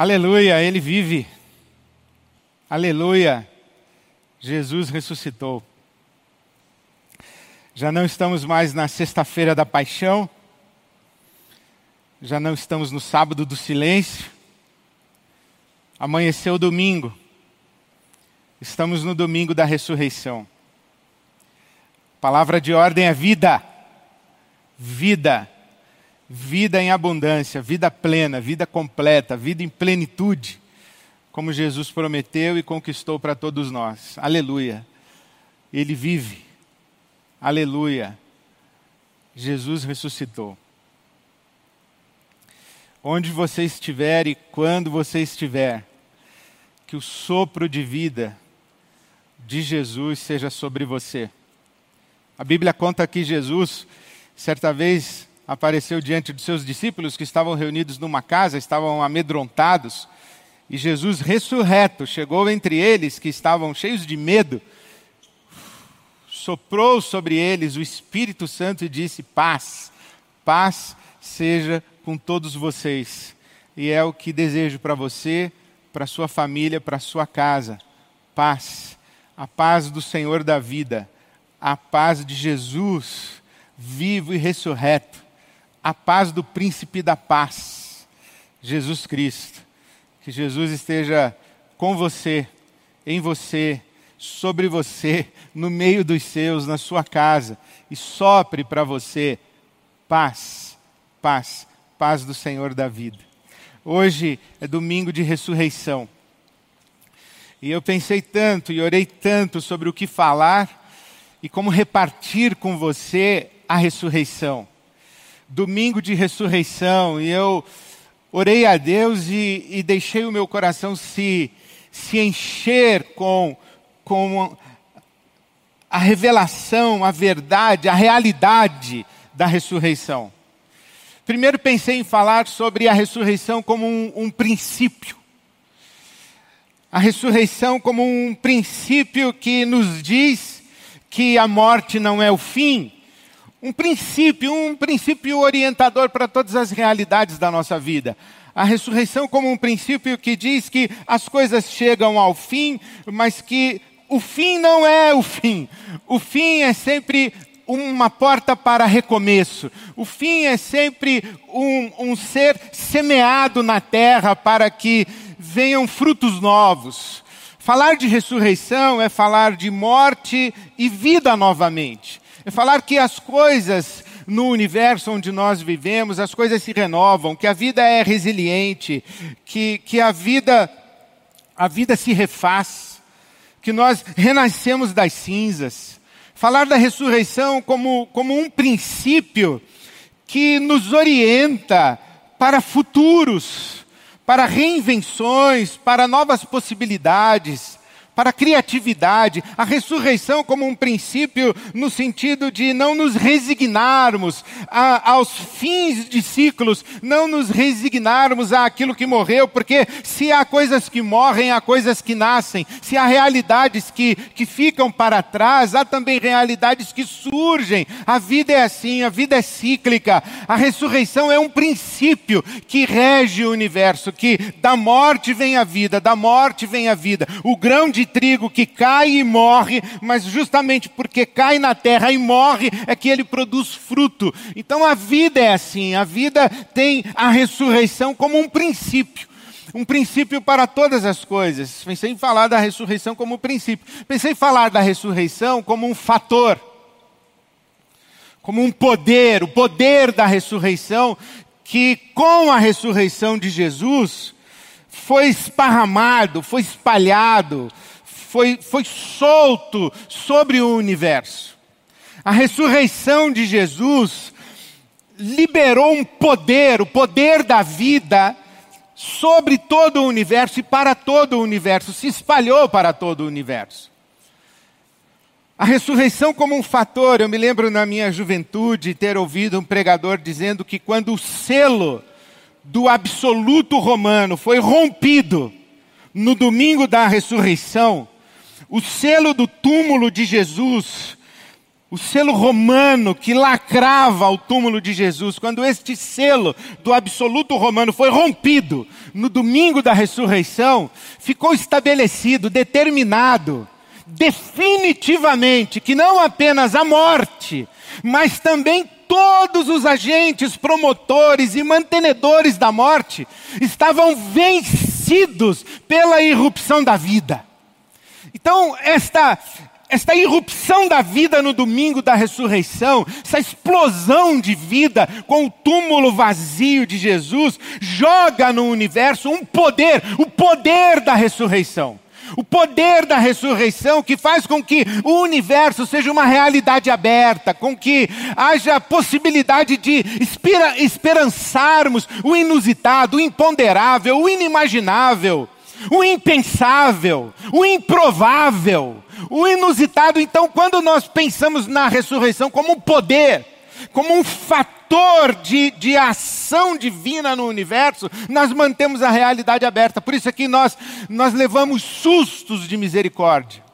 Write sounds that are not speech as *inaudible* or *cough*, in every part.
Aleluia, ele vive. Aleluia, Jesus ressuscitou. Já não estamos mais na sexta-feira da paixão, já não estamos no sábado do silêncio. Amanheceu o domingo, estamos no domingo da ressurreição. Palavra de ordem é vida, vida vida em abundância, vida plena, vida completa, vida em plenitude, como Jesus prometeu e conquistou para todos nós. Aleluia. Ele vive. Aleluia. Jesus ressuscitou. Onde você estiver e quando você estiver, que o sopro de vida de Jesus seja sobre você. A Bíblia conta que Jesus, certa vez, apareceu diante dos seus discípulos que estavam reunidos numa casa, estavam amedrontados, e Jesus ressurreto chegou entre eles que estavam cheios de medo, soprou sobre eles o Espírito Santo e disse: Paz, paz seja com todos vocês. E é o que desejo para você, para sua família, para sua casa. Paz, a paz do Senhor da vida, a paz de Jesus, vivo e ressurreto a paz do príncipe da paz, Jesus Cristo. Que Jesus esteja com você, em você, sobre você, no meio dos seus, na sua casa, e sopre para você paz, paz, paz do Senhor da vida. Hoje é domingo de ressurreição. E eu pensei tanto e orei tanto sobre o que falar e como repartir com você a ressurreição domingo de ressurreição, e eu orei a Deus e, e deixei o meu coração se, se encher com, com a revelação, a verdade, a realidade da ressurreição. Primeiro pensei em falar sobre a ressurreição como um, um princípio. A ressurreição como um princípio que nos diz que a morte não é o fim, um princípio, um princípio orientador para todas as realidades da nossa vida. A ressurreição como um princípio que diz que as coisas chegam ao fim, mas que o fim não é o fim. O fim é sempre uma porta para recomeço. O fim é sempre um, um ser semeado na terra para que venham frutos novos. Falar de ressurreição é falar de morte e vida novamente. É falar que as coisas no universo onde nós vivemos, as coisas se renovam, que a vida é resiliente, que, que a vida a vida se refaz, que nós renascemos das cinzas. Falar da ressurreição como, como um princípio que nos orienta para futuros, para reinvenções, para novas possibilidades, para a criatividade, a ressurreição como um princípio no sentido de não nos resignarmos a, aos fins de ciclos, não nos resignarmos àquilo que morreu, porque se há coisas que morrem, há coisas que nascem, se há realidades que, que ficam para trás, há também realidades que surgem. A vida é assim, a vida é cíclica. A ressurreição é um princípio que rege o universo, que da morte vem a vida, da morte vem a vida. O grão de trigo que cai e morre, mas justamente porque cai na terra e morre é que ele produz fruto. Então a vida é assim, a vida tem a ressurreição como um princípio. Um princípio para todas as coisas. Pensei em falar da ressurreição como um princípio. Pensei em falar da ressurreição como um fator, como um poder, o poder da ressurreição, que com a ressurreição de Jesus foi esparramado, foi espalhado, foi, foi solto sobre o universo. A ressurreição de Jesus liberou um poder, o poder da vida, sobre todo o universo e para todo o universo, se espalhou para todo o universo. A ressurreição como um fator, eu me lembro na minha juventude ter ouvido um pregador dizendo que quando o selo do absoluto romano foi rompido no domingo da ressurreição, o selo do túmulo de Jesus o selo romano que lacrava o túmulo de Jesus, quando este selo do absoluto romano foi rompido no domingo da ressurreição, ficou estabelecido, determinado, definitivamente, que não apenas a morte, mas também todos os agentes promotores e mantenedores da morte estavam vencidos pela irrupção da vida. Então, esta esta irrupção da vida no domingo da ressurreição, essa explosão de vida com o túmulo vazio de Jesus, joga no universo um poder, o poder da ressurreição. O poder da ressurreição que faz com que o universo seja uma realidade aberta, com que haja possibilidade de esperançarmos o inusitado, o imponderável, o inimaginável, o impensável, o improvável o inusitado, então, quando nós pensamos na ressurreição como um poder, como um fator de, de ação divina no universo, nós mantemos a realidade aberta. Por isso é que nós, nós levamos sustos de misericórdia.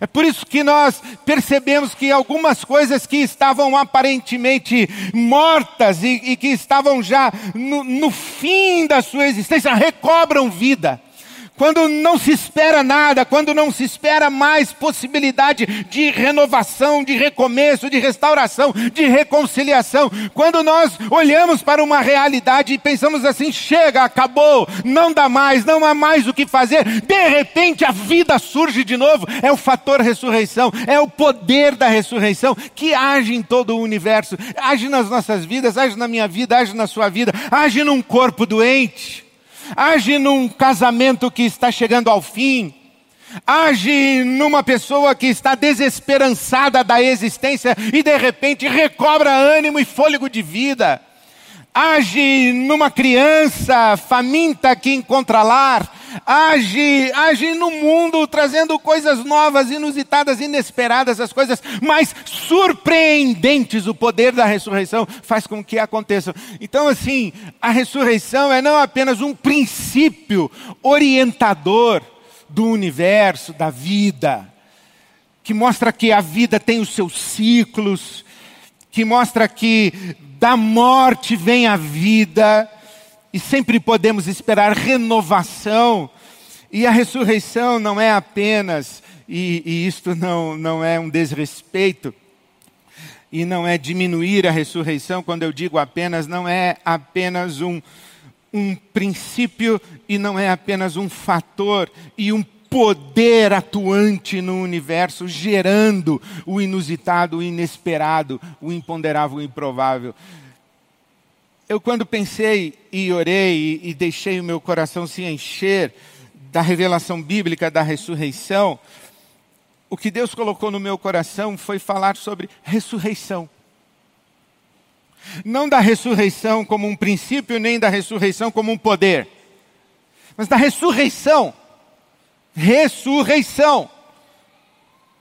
É por isso que nós percebemos que algumas coisas que estavam aparentemente mortas e, e que estavam já no, no fim da sua existência recobram vida quando não se espera nada, quando não se espera mais possibilidade de renovação, de recomeço, de restauração, de reconciliação, quando nós olhamos para uma realidade e pensamos assim: chega, acabou, não dá mais, não há mais o que fazer, de repente a vida surge de novo, é o fator ressurreição, é o poder da ressurreição que age em todo o universo, age nas nossas vidas, age na minha vida, age na sua vida, age num corpo doente age num casamento que está chegando ao fim, age numa pessoa que está desesperançada da existência e de repente recobra ânimo e fôlego de vida. Age numa criança faminta que encontra lar, age, age no mundo trazendo coisas novas, inusitadas, inesperadas, as coisas mais surpreendentes. O poder da ressurreição faz com que aconteçam. Então, assim, a ressurreição é não apenas um princípio orientador do universo, da vida, que mostra que a vida tem os seus ciclos, que mostra que da morte vem a vida, e sempre podemos esperar renovação. E a ressurreição não é apenas, e, e isto não, não é um desrespeito, e não é diminuir a ressurreição, quando eu digo apenas, não é apenas um, um princípio e não é apenas um fator e um poder atuante no universo, gerando o inusitado, o inesperado, o imponderável, o improvável. Eu, quando pensei e orei e, e deixei o meu coração se encher da revelação bíblica da ressurreição, o que Deus colocou no meu coração foi falar sobre ressurreição. Não da ressurreição como um princípio, nem da ressurreição como um poder, mas da ressurreição ressurreição.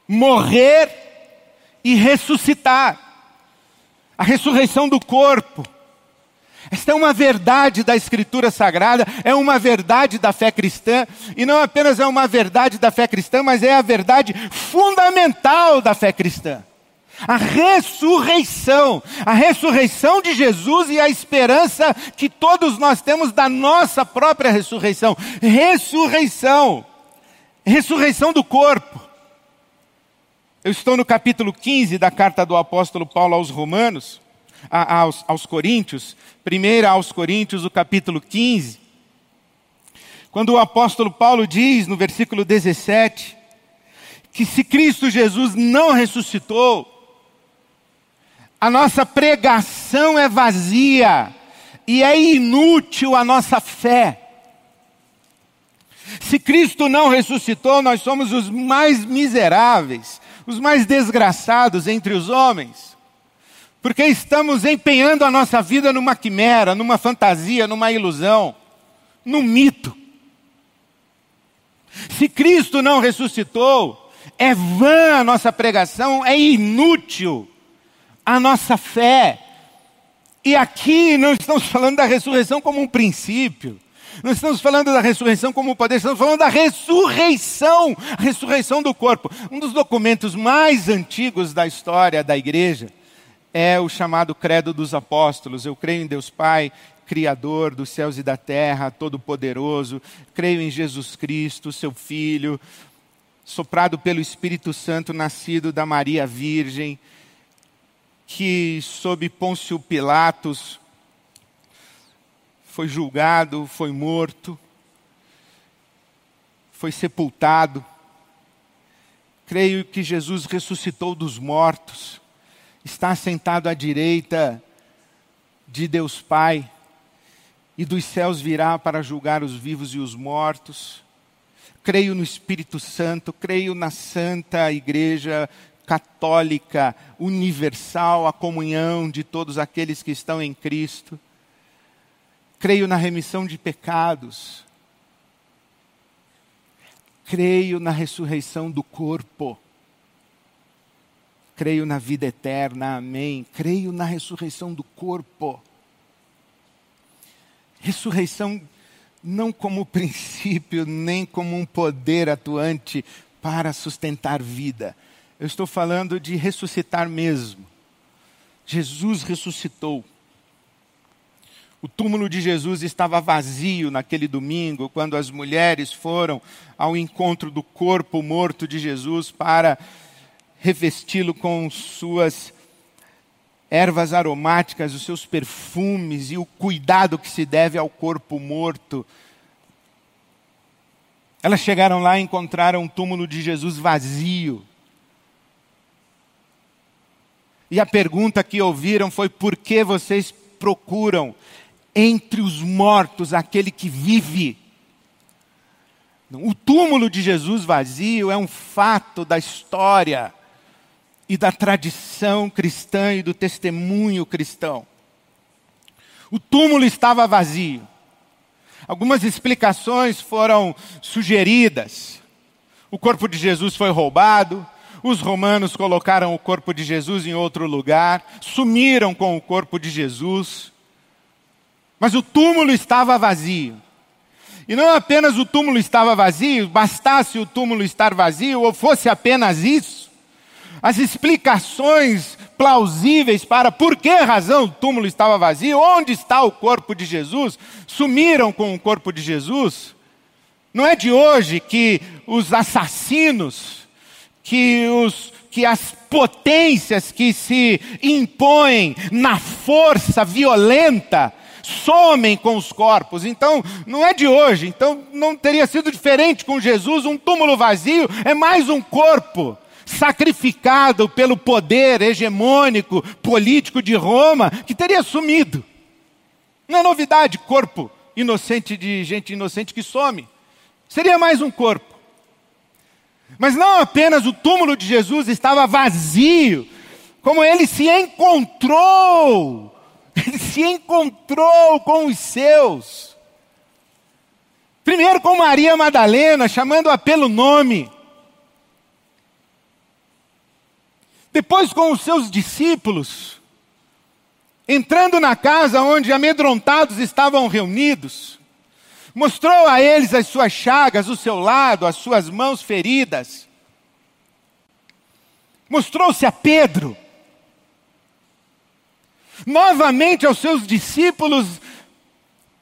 Morrer e ressuscitar. A ressurreição do corpo. Esta é uma verdade da Escritura Sagrada, é uma verdade da fé cristã, e não apenas é uma verdade da fé cristã, mas é a verdade fundamental da fé cristã. A ressurreição, a ressurreição de Jesus e a esperança que todos nós temos da nossa própria ressurreição. Ressurreição ressurreição do corpo. Eu estou no capítulo 15 da carta do apóstolo Paulo aos Romanos, a, aos, aos Coríntios, primeira aos Coríntios, o capítulo 15. Quando o apóstolo Paulo diz no versículo 17, que se Cristo Jesus não ressuscitou, a nossa pregação é vazia e é inútil a nossa fé. Se Cristo não ressuscitou, nós somos os mais miseráveis, os mais desgraçados entre os homens. Porque estamos empenhando a nossa vida numa quimera, numa fantasia, numa ilusão, num mito. Se Cristo não ressuscitou, é vã a nossa pregação, é inútil a nossa fé. E aqui não estamos falando da ressurreição como um princípio. Não estamos falando da ressurreição como poder, estamos falando da ressurreição, a ressurreição do corpo. Um dos documentos mais antigos da história da igreja é o chamado Credo dos Apóstolos. Eu creio em Deus Pai, Criador dos céus e da terra, Todo-Poderoso. Creio em Jesus Cristo, seu Filho, soprado pelo Espírito Santo, nascido da Maria Virgem, que sob Pôncio Pilatos foi julgado, foi morto, foi sepultado. Creio que Jesus ressuscitou dos mortos, está sentado à direita de Deus Pai, e dos céus virá para julgar os vivos e os mortos. Creio no Espírito Santo, creio na Santa Igreja Católica, universal, a comunhão de todos aqueles que estão em Cristo. Creio na remissão de pecados. Creio na ressurreição do corpo. Creio na vida eterna, amém. Creio na ressurreição do corpo. Ressurreição não como *laughs* princípio, nem como um poder atuante para sustentar vida. Eu estou falando de ressuscitar mesmo. Jesus ressuscitou. O túmulo de Jesus estava vazio naquele domingo, quando as mulheres foram ao encontro do corpo morto de Jesus para revesti-lo com suas ervas aromáticas, os seus perfumes e o cuidado que se deve ao corpo morto. Elas chegaram lá e encontraram um túmulo de Jesus vazio. E a pergunta que ouviram foi: por que vocês procuram entre os mortos aquele que vive? O túmulo de Jesus vazio é um fato da história e da tradição cristã e do testemunho cristão. O túmulo estava vazio. Algumas explicações foram sugeridas. O corpo de Jesus foi roubado, os romanos colocaram o corpo de Jesus em outro lugar, sumiram com o corpo de Jesus. Mas o túmulo estava vazio. E não apenas o túmulo estava vazio, bastasse o túmulo estar vazio, ou fosse apenas isso, as explicações plausíveis para por que razão o túmulo estava vazio, onde está o corpo de Jesus, sumiram com o corpo de Jesus. Não é de hoje que os assassinos, que, os, que as potências que se impõem na força violenta, somem com os corpos. Então, não é de hoje. Então, não teria sido diferente com Jesus. Um túmulo vazio é mais um corpo sacrificado pelo poder hegemônico político de Roma que teria sumido. Não é novidade, corpo inocente de gente inocente que some. Seria mais um corpo. Mas não apenas o túmulo de Jesus estava vazio, como ele se encontrou. Ele se encontrou com os seus. Primeiro com Maria Madalena, chamando-a pelo nome. Depois com os seus discípulos, entrando na casa onde amedrontados estavam reunidos, mostrou a eles as suas chagas, o seu lado, as suas mãos feridas. Mostrou-se a Pedro. Novamente aos seus discípulos,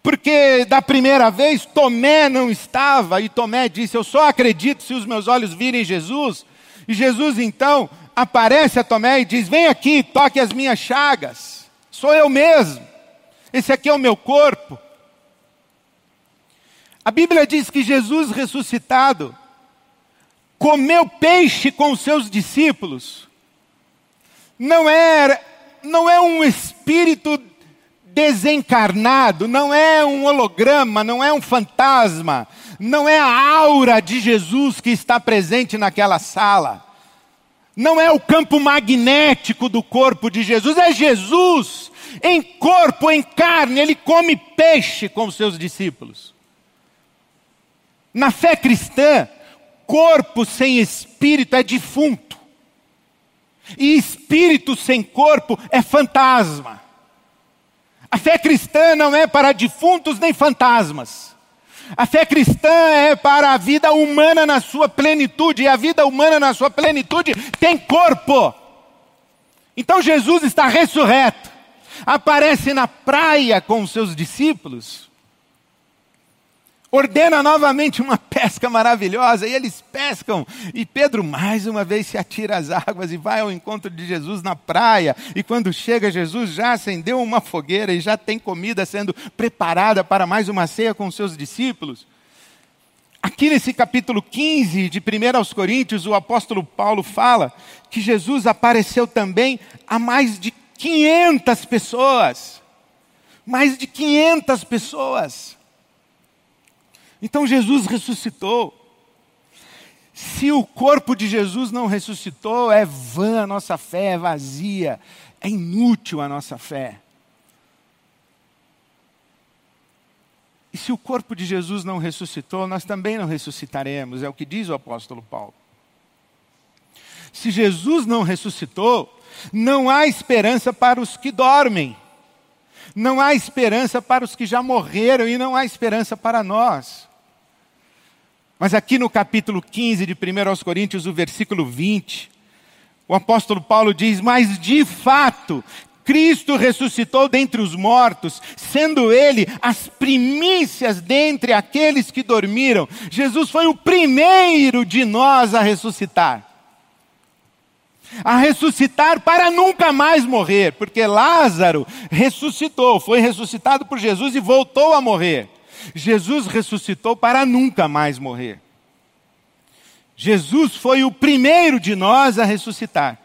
porque da primeira vez Tomé não estava, e Tomé disse: Eu só acredito se os meus olhos virem Jesus. E Jesus então aparece a Tomé e diz: Vem aqui, toque as minhas chagas. Sou eu mesmo. Esse aqui é o meu corpo. A Bíblia diz que Jesus ressuscitado comeu peixe com os seus discípulos. Não é, não é um espírito desencarnado, não é um holograma, não é um fantasma, não é a aura de Jesus que está presente naquela sala não é o campo magnético do corpo de Jesus, é Jesus em corpo, em carne, ele come peixe com os seus discípulos. Na fé cristã, corpo sem espírito é defunto, e espírito sem corpo é fantasma. A fé cristã não é para defuntos nem fantasmas. A fé cristã é para a vida humana na sua plenitude, e a vida humana na sua plenitude tem corpo. Então Jesus está ressurreto, aparece na praia com os seus discípulos, ordena novamente uma pesca maravilhosa, e eles pescam, e Pedro mais uma vez se atira às águas e vai ao encontro de Jesus na praia, e quando chega Jesus já acendeu uma fogueira e já tem comida sendo preparada para mais uma ceia com seus discípulos. Aqui nesse capítulo 15 de 1 aos Coríntios, o apóstolo Paulo fala que Jesus apareceu também a mais de 500 pessoas. Mais de 500 pessoas. Então Jesus ressuscitou. Se o corpo de Jesus não ressuscitou, é vã a nossa fé, é vazia, é inútil a nossa fé. E se o corpo de Jesus não ressuscitou, nós também não ressuscitaremos, é o que diz o apóstolo Paulo. Se Jesus não ressuscitou, não há esperança para os que dormem, não há esperança para os que já morreram e não há esperança para nós. Mas aqui no capítulo 15 de 1 aos Coríntios, o versículo 20, o apóstolo Paulo diz: Mas de fato, Cristo ressuscitou dentre os mortos, sendo Ele as primícias dentre aqueles que dormiram. Jesus foi o primeiro de nós a ressuscitar. A ressuscitar para nunca mais morrer, porque Lázaro ressuscitou, foi ressuscitado por Jesus e voltou a morrer. Jesus ressuscitou para nunca mais morrer. Jesus foi o primeiro de nós a ressuscitar.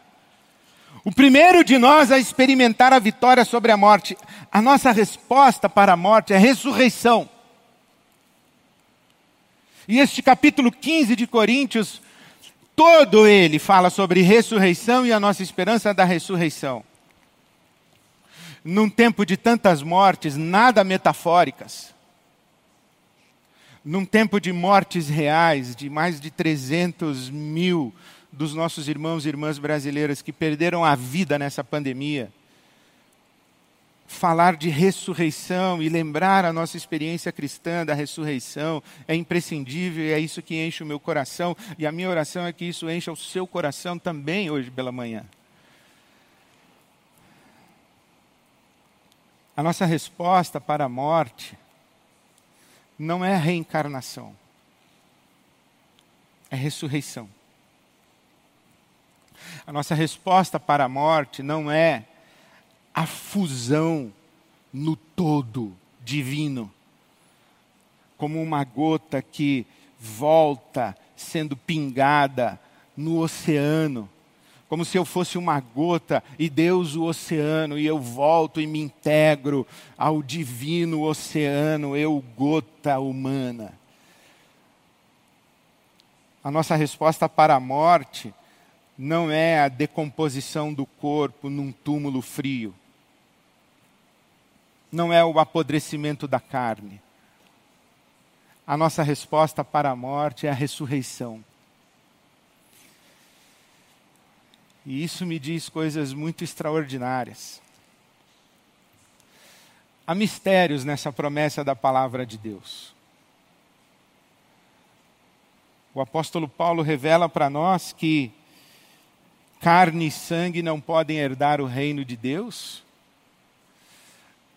O primeiro de nós a experimentar a vitória sobre a morte. A nossa resposta para a morte é ressurreição. E este capítulo 15 de Coríntios, todo ele fala sobre ressurreição e a nossa esperança da ressurreição. Num tempo de tantas mortes, nada metafóricas, num tempo de mortes reais, de mais de 300 mil dos nossos irmãos e irmãs brasileiras que perderam a vida nessa pandemia, falar de ressurreição e lembrar a nossa experiência cristã da ressurreição é imprescindível e é isso que enche o meu coração. E a minha oração é que isso encha o seu coração também hoje pela manhã. A nossa resposta para a morte não é reencarnação, é ressurreição. A nossa resposta para a morte não é a fusão no todo divino, como uma gota que volta sendo pingada no oceano. Como se eu fosse uma gota e Deus o oceano, e eu volto e me integro ao divino oceano, eu gota humana. A nossa resposta para a morte não é a decomposição do corpo num túmulo frio, não é o apodrecimento da carne. A nossa resposta para a morte é a ressurreição. E isso me diz coisas muito extraordinárias. Há mistérios nessa promessa da palavra de Deus. O apóstolo Paulo revela para nós que carne e sangue não podem herdar o reino de Deus.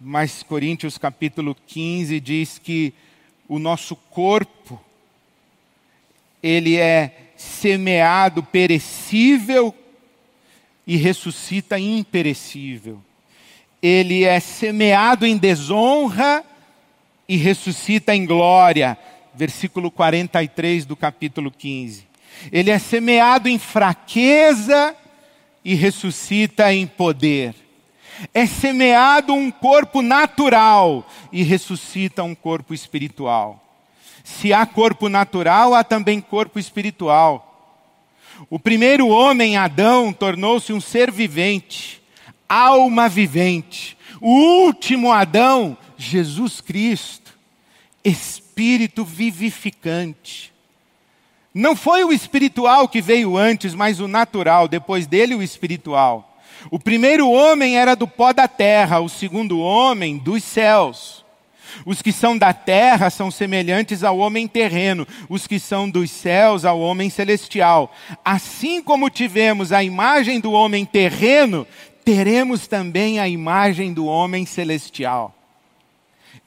Mas Coríntios capítulo 15 diz que o nosso corpo ele é semeado perecível e ressuscita imperecível. Ele é semeado em desonra e ressuscita em glória. Versículo 43 do capítulo 15. Ele é semeado em fraqueza e ressuscita em poder. É semeado um corpo natural e ressuscita um corpo espiritual. Se há corpo natural, há também corpo espiritual. O primeiro homem, Adão, tornou-se um ser vivente, alma vivente. O último Adão, Jesus Cristo, espírito vivificante. Não foi o espiritual que veio antes, mas o natural, depois dele o espiritual. O primeiro homem era do pó da terra, o segundo homem dos céus. Os que são da terra são semelhantes ao homem terreno, os que são dos céus ao homem celestial. Assim como tivemos a imagem do homem terreno, teremos também a imagem do homem celestial.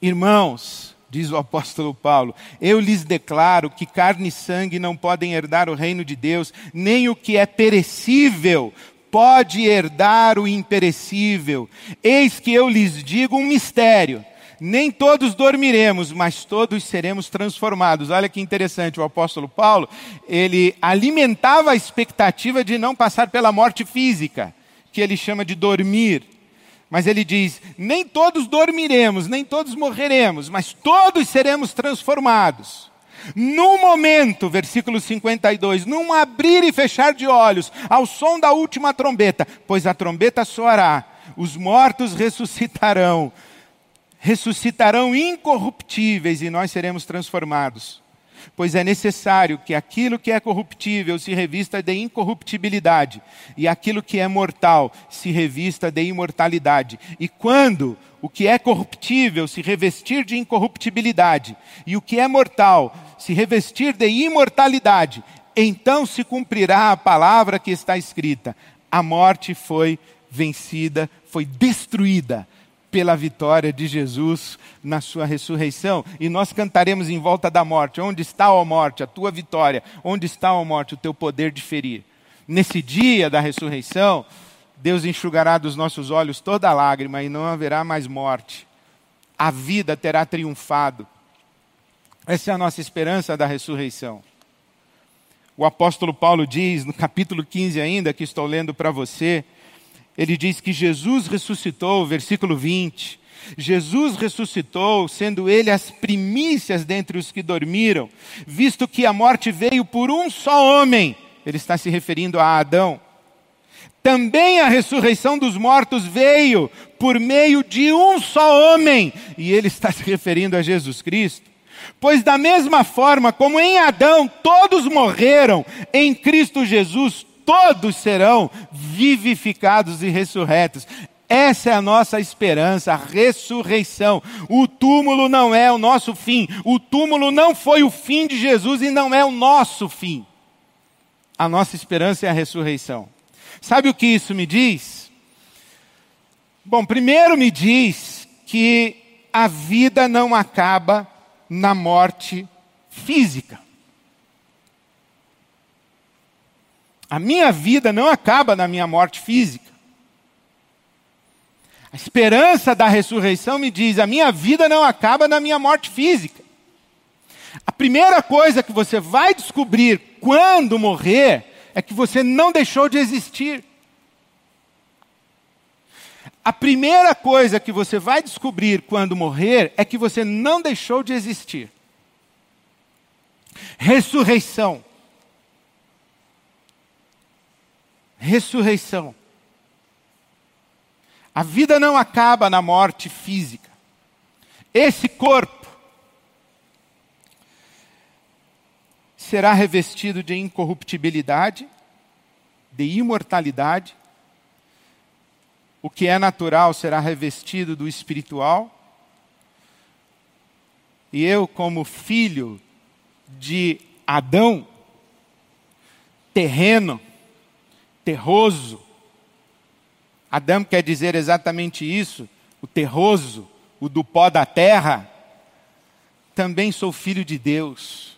Irmãos, diz o apóstolo Paulo, eu lhes declaro que carne e sangue não podem herdar o reino de Deus, nem o que é perecível pode herdar o imperecível. Eis que eu lhes digo um mistério. Nem todos dormiremos, mas todos seremos transformados. Olha que interessante, o apóstolo Paulo, ele alimentava a expectativa de não passar pela morte física, que ele chama de dormir. Mas ele diz: nem todos dormiremos, nem todos morreremos, mas todos seremos transformados. Num momento, versículo 52, num abrir e fechar de olhos, ao som da última trombeta, pois a trombeta soará, os mortos ressuscitarão, ressuscitarão incorruptíveis e nós seremos transformados pois é necessário que aquilo que é corruptível se revista de incorruptibilidade, e aquilo que é mortal se revista de imortalidade. E quando o que é corruptível se revestir de incorruptibilidade, e o que é mortal se revestir de imortalidade, então se cumprirá a palavra que está escrita: a morte foi vencida, foi destruída pela vitória de Jesus na sua ressurreição. E nós cantaremos em volta da morte: Onde está, ó morte, a tua vitória? Onde está, ó morte, o teu poder de ferir? Nesse dia da ressurreição, Deus enxugará dos nossos olhos toda lágrima e não haverá mais morte. A vida terá triunfado. Essa é a nossa esperança da ressurreição. O apóstolo Paulo diz, no capítulo 15 ainda, que estou lendo para você, ele diz que Jesus ressuscitou, versículo 20. Jesus ressuscitou, sendo ele as primícias dentre os que dormiram, visto que a morte veio por um só homem. Ele está se referindo a Adão. Também a ressurreição dos mortos veio por meio de um só homem, e ele está se referindo a Jesus Cristo. Pois, da mesma forma como em Adão todos morreram, em Cristo Jesus todos serão vivificados e ressurretos. Essa é a nossa esperança, a ressurreição. O túmulo não é o nosso fim. O túmulo não foi o fim de Jesus e não é o nosso fim. A nossa esperança é a ressurreição. Sabe o que isso me diz? Bom, primeiro me diz que a vida não acaba na morte física. A minha vida não acaba na minha morte física. A esperança da ressurreição me diz: a minha vida não acaba na minha morte física. A primeira coisa que você vai descobrir quando morrer é que você não deixou de existir. A primeira coisa que você vai descobrir quando morrer é que você não deixou de existir. Ressurreição. ressurreição. A vida não acaba na morte física. Esse corpo será revestido de incorruptibilidade, de imortalidade. O que é natural será revestido do espiritual. E eu, como filho de Adão, terreno, terroso. Adão quer dizer exatamente isso, o terroso, o do pó da terra. Também sou filho de Deus.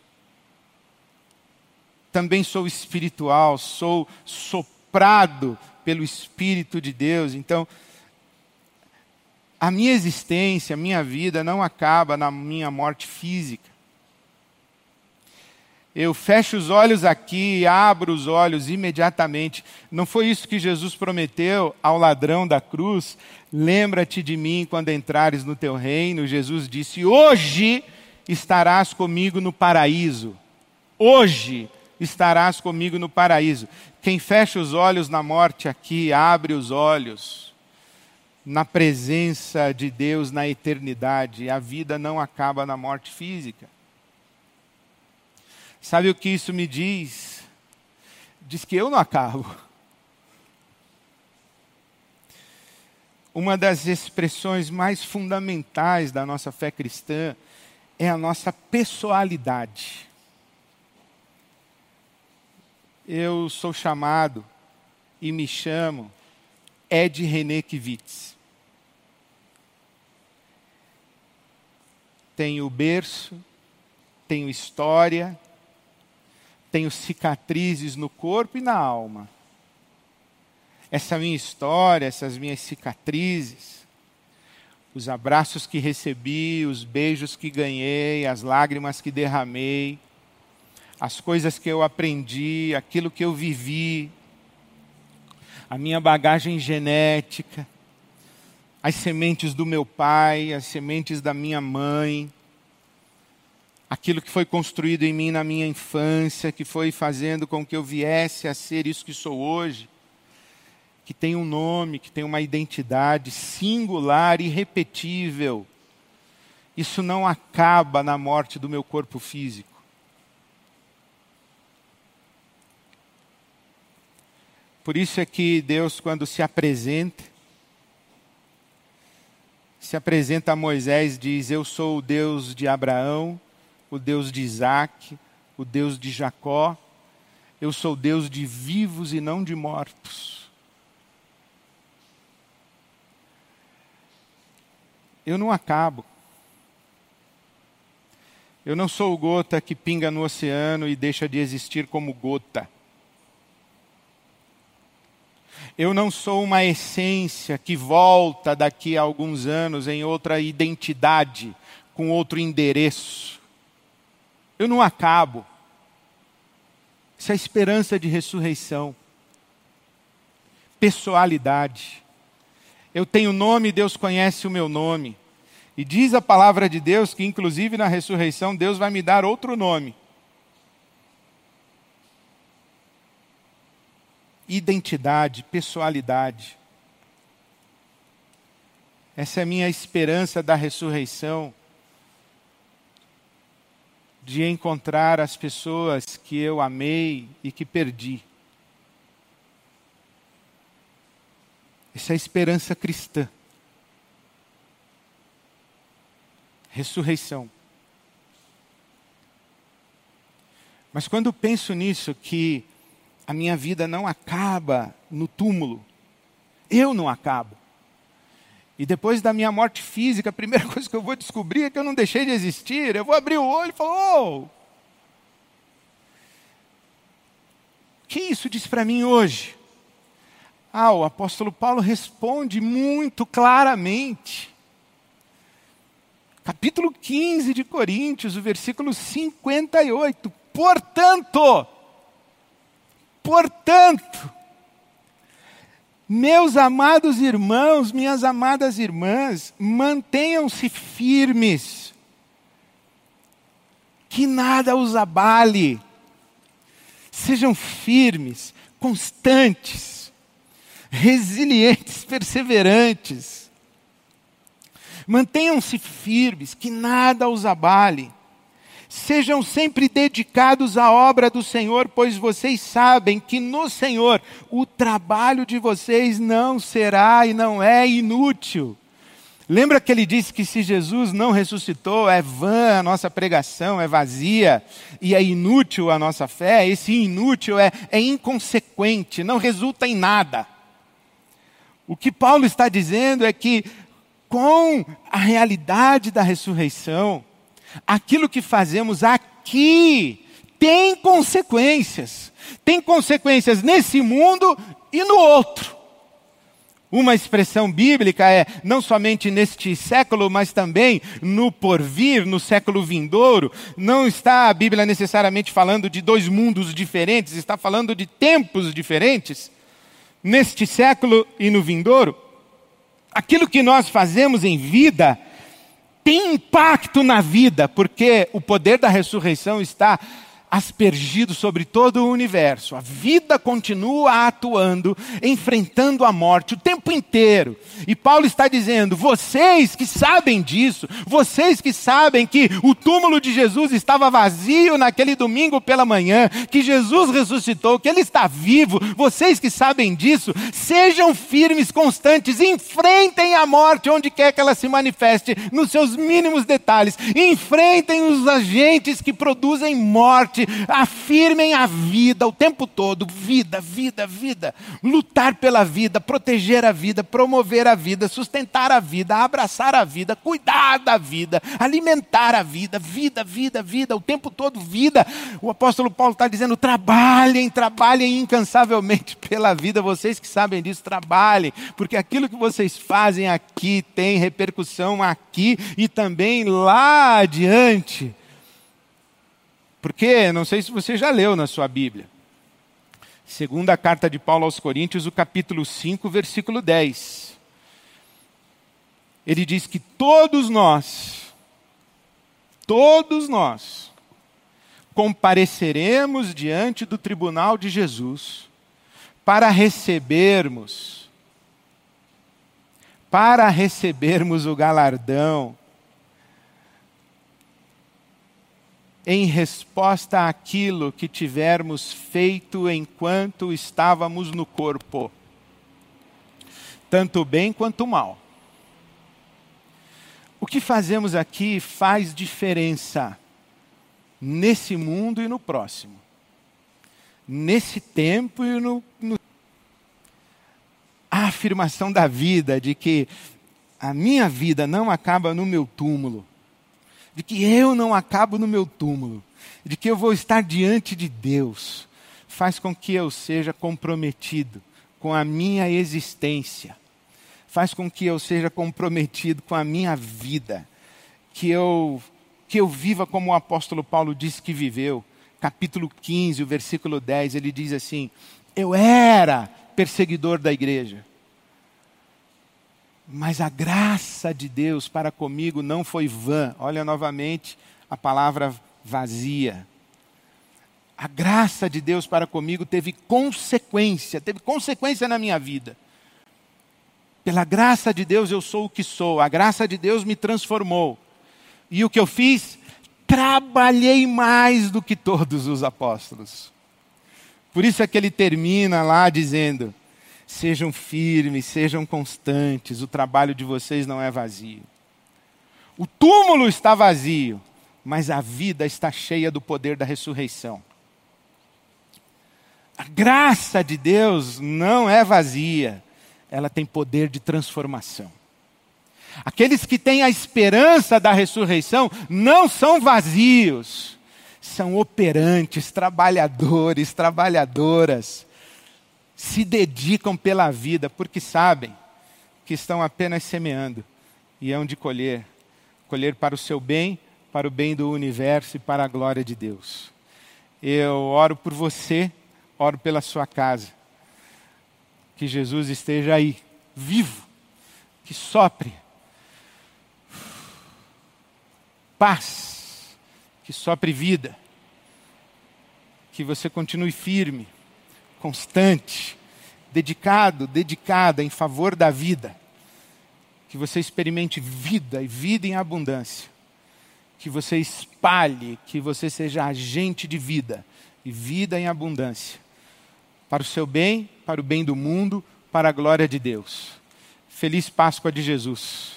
Também sou espiritual, sou soprado pelo Espírito de Deus. Então, a minha existência, a minha vida não acaba na minha morte física. Eu fecho os olhos aqui e abro os olhos imediatamente. Não foi isso que Jesus prometeu ao ladrão da cruz? Lembra-te de mim quando entrares no teu reino. Jesus disse: Hoje estarás comigo no paraíso. Hoje estarás comigo no paraíso. Quem fecha os olhos na morte aqui, abre os olhos na presença de Deus na eternidade. A vida não acaba na morte física. Sabe o que isso me diz? Diz que eu não acabo. uma das expressões mais fundamentais da nossa fé cristã é a nossa pessoalidade. Eu sou chamado e me chamo Ed René Kivitz. Tenho berço, tenho história, tenho cicatrizes no corpo e na alma essa minha história, essas minhas cicatrizes, os abraços que recebi, os beijos que ganhei, as lágrimas que derramei, as coisas que eu aprendi, aquilo que eu vivi, a minha bagagem genética, as sementes do meu pai, as sementes da minha mãe, aquilo que foi construído em mim na minha infância, que foi fazendo com que eu viesse a ser isso que sou hoje que tem um nome, que tem uma identidade singular, irrepetível. Isso não acaba na morte do meu corpo físico. Por isso é que Deus, quando se apresenta, se apresenta a Moisés, diz: Eu sou o Deus de Abraão, o Deus de Isaac, o Deus de Jacó, eu sou Deus de vivos e não de mortos. eu não acabo. Eu não sou gota que pinga no oceano e deixa de existir como gota. Eu não sou uma essência que volta daqui a alguns anos em outra identidade, com outro endereço. Eu não acabo. Isso é esperança de ressurreição. Pessoalidade. Eu tenho nome, Deus conhece o meu nome. E diz a palavra de Deus que, inclusive na ressurreição, Deus vai me dar outro nome. Identidade, pessoalidade. Essa é a minha esperança da ressurreição, de encontrar as pessoas que eu amei e que perdi. Essa é a esperança cristã. Ressurreição. Mas quando penso nisso, que a minha vida não acaba no túmulo, eu não acabo. E depois da minha morte física, a primeira *laughs* coisa que eu vou descobrir é que eu não deixei de existir. Eu vou abrir o olho e falar: oh, o que isso diz para mim hoje? Ah, o apóstolo Paulo responde muito claramente. Capítulo 15 de Coríntios, o versículo 58. Portanto, portanto, meus amados irmãos, minhas amadas irmãs, mantenham-se firmes, que nada os abale, sejam firmes, constantes, resilientes, perseverantes. Mantenham-se firmes, que nada os abale. Sejam sempre dedicados à obra do Senhor, pois vocês sabem que no Senhor o trabalho de vocês não será e não é inútil. Lembra que ele disse que se Jesus não ressuscitou, é vã a nossa pregação, é vazia e é inútil a nossa fé? Esse inútil é, é inconsequente, não resulta em nada. O que Paulo está dizendo é que, com a realidade da ressurreição, aquilo que fazemos aqui tem consequências. Tem consequências nesse mundo e no outro. Uma expressão bíblica é não somente neste século, mas também no porvir, no século vindouro. Não está a Bíblia necessariamente falando de dois mundos diferentes, está falando de tempos diferentes neste século e no vindouro, aquilo que nós fazemos em vida tem impacto na vida, porque o poder da ressurreição está aspergido sobre todo o universo. A vida continua atuando, enfrentando a morte o tempo inteiro. E Paulo está dizendo: vocês que sabem disso, vocês que sabem que o túmulo de Jesus estava vazio naquele domingo pela manhã, que Jesus ressuscitou, que ele está vivo, vocês que sabem disso, sejam firmes, constantes, enfrentem a morte onde quer que ela se manifeste, nos seus mínimos detalhes, enfrentem os agentes que produzem morte afirmem a vida o tempo todo: vida, vida, vida. Lutar pela vida, proteger a vida, promover a vida, sustentar a vida, abraçar a vida, cuidar da vida, alimentar a vida, vida, vida, vida, o tempo todo vida. O apóstolo Paulo está dizendo: trabalhem, trabalhem incansavelmente *laughs* pela vida. Vocês que sabem disso, trabalhem, porque aquilo que vocês fazem aqui tem repercussão aqui e também lá adiante. Porque, não sei se você já leu na sua Bíblia. Segunda carta de Paulo aos Coríntios, o capítulo 5, versículo 10. Ele diz que todos nós, todos nós, compareceremos diante do tribunal de Jesus para recebermos, para recebermos o galardão em resposta àquilo que tivermos feito enquanto estávamos no corpo, tanto bem quanto mal. O que fazemos aqui faz diferença nesse mundo e no próximo, nesse tempo e no, no a afirmação da vida de que a minha vida não acaba no meu túmulo, de que eu não acabo no meu túmulo, de que eu vou estar diante de Deus, faz com que eu seja comprometido com a minha existência, faz com que eu seja comprometido com a minha vida, que eu que eu viva como o apóstolo Paulo disse que viveu. Capítulo 15, o versículo 10, ele diz assim: Eu era perseguidor da igreja, mas a graça de Deus para comigo não foi vã. Olha novamente a palavra vazia. A graça de Deus para comigo teve consequência, teve consequência na minha vida. Pela graça de Deus eu sou o que sou, a graça de Deus me transformou. E o que eu fiz? Trabalhei mais do que todos os apóstolos. Por isso é que ele termina lá dizendo: Sejam firmes, sejam constantes, o trabalho de vocês não é vazio. O túmulo está vazio, mas a vida está cheia do poder da ressurreição. A graça de Deus não é vazia, ela tem poder de transformação. Aqueles que têm a esperança da ressurreição não são vazios, são operantes, trabalhadores, trabalhadoras se dedicam pela vida porque sabem que estão apenas semeando e hão de colher colher para o seu bem, para o bem do universo e para a glória de Deus. Eu oro por você, oro pela sua casa. Que Jesus esteja aí, vivo, que sopre paz, que sopre vida, que você continue firme constante, dedicado, dedicada em favor da vida. Que você experimente vida e vida em abundância. Que você espalhe, que você seja agente de vida e vida em abundância. Para o seu bem, para o bem do mundo, para a glória de Deus. Feliz Páscoa de Jesus.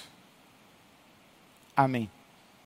Amém.